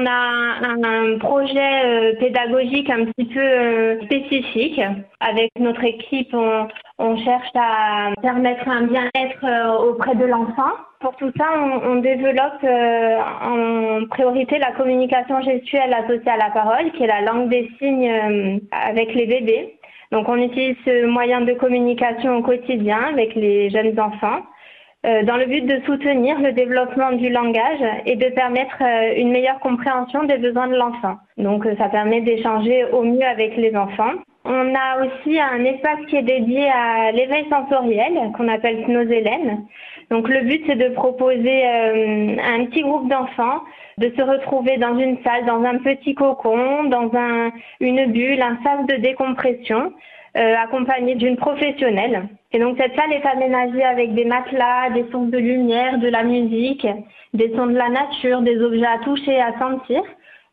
On a un, projet euh, pédagogique un petit peu euh, spécifique. Avec notre équipe, on, cherche à permettre un bien-être euh, auprès de l'enfant. Pour tout ça, on, développe en priorité la communication gestuelle associée à la parole, qui est la langue des signes avec les bébés. Donc on utilise ce moyen de communication au quotidien avec les jeunes enfants. Euh, dans le but de soutenir le développement du langage et de permettre euh, une meilleure compréhension des besoins de l'enfant. Donc euh, ça permet d'échanger au mieux avec les enfants. On a aussi un espace qui est dédié à l'éveil sensoriel qu'on appelle Snozelen. Donc le but c'est de proposer à un petit groupe d'enfants de se retrouver dans une salle, dans un petit cocon, dans un, une bulle, un sas de décompression euh, accompagnée d'une professionnelle. Et donc cette salle est aménagée avec des matelas, des sources de lumière, de la musique, des sons de la nature, des objets à toucher et à sentir.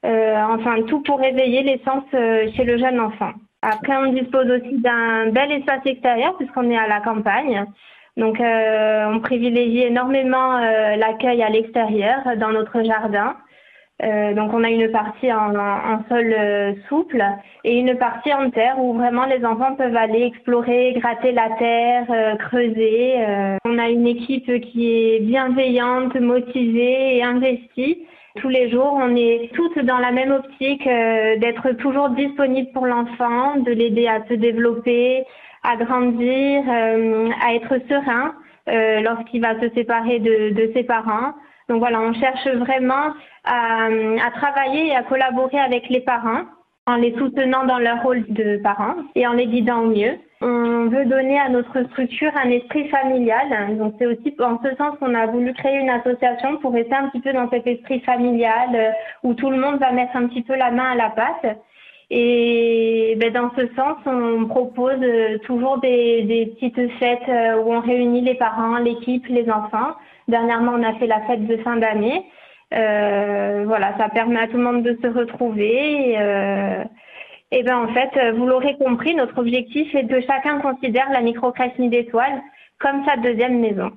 Euh, enfin tout pour éveiller les sens euh, chez le jeune enfant. Après on dispose aussi d'un bel espace extérieur puisqu'on est à la campagne. Donc on privilégie énormément l'accueil à l'extérieur dans notre jardin. Euh, donc on a une partie en, sol euh, souple et une partie en terre où vraiment les enfants peuvent aller explorer, gratter la terre, euh, creuser. on a une équipe qui est bienveillante, motivée et investie. Tous les jours, on est toutes dans la même optique d'être toujours disponible pour l'enfant, de l'aider à se développer, à grandir, à être serein lorsqu'il va se séparer de, de ses parents. Donc voilà, on cherche vraiment à, travailler et à collaborer avec les parents en les soutenant dans leur rôle de parents et en les guidant au mieux. On veut donner à notre structure un esprit familial. Donc c'est aussi en ce sens qu'on a voulu créer une association pour rester un petit peu dans cet esprit familial euh, où tout le monde va mettre un petit peu la main à la pâte. Et ben, dans ce sens, on propose euh, toujours des, des petites fêtes euh, où on réunit les parents, l'équipe, les enfants Dernièrement, on a fait la fête de fin d'année. Euh, voilà, ça permet à tout le monde de se retrouver. Et, euh, et ben en fait, vous l'aurez compris, notre objectif est que chacun considère la microcrèche d'étoiles comme sa deuxième maison.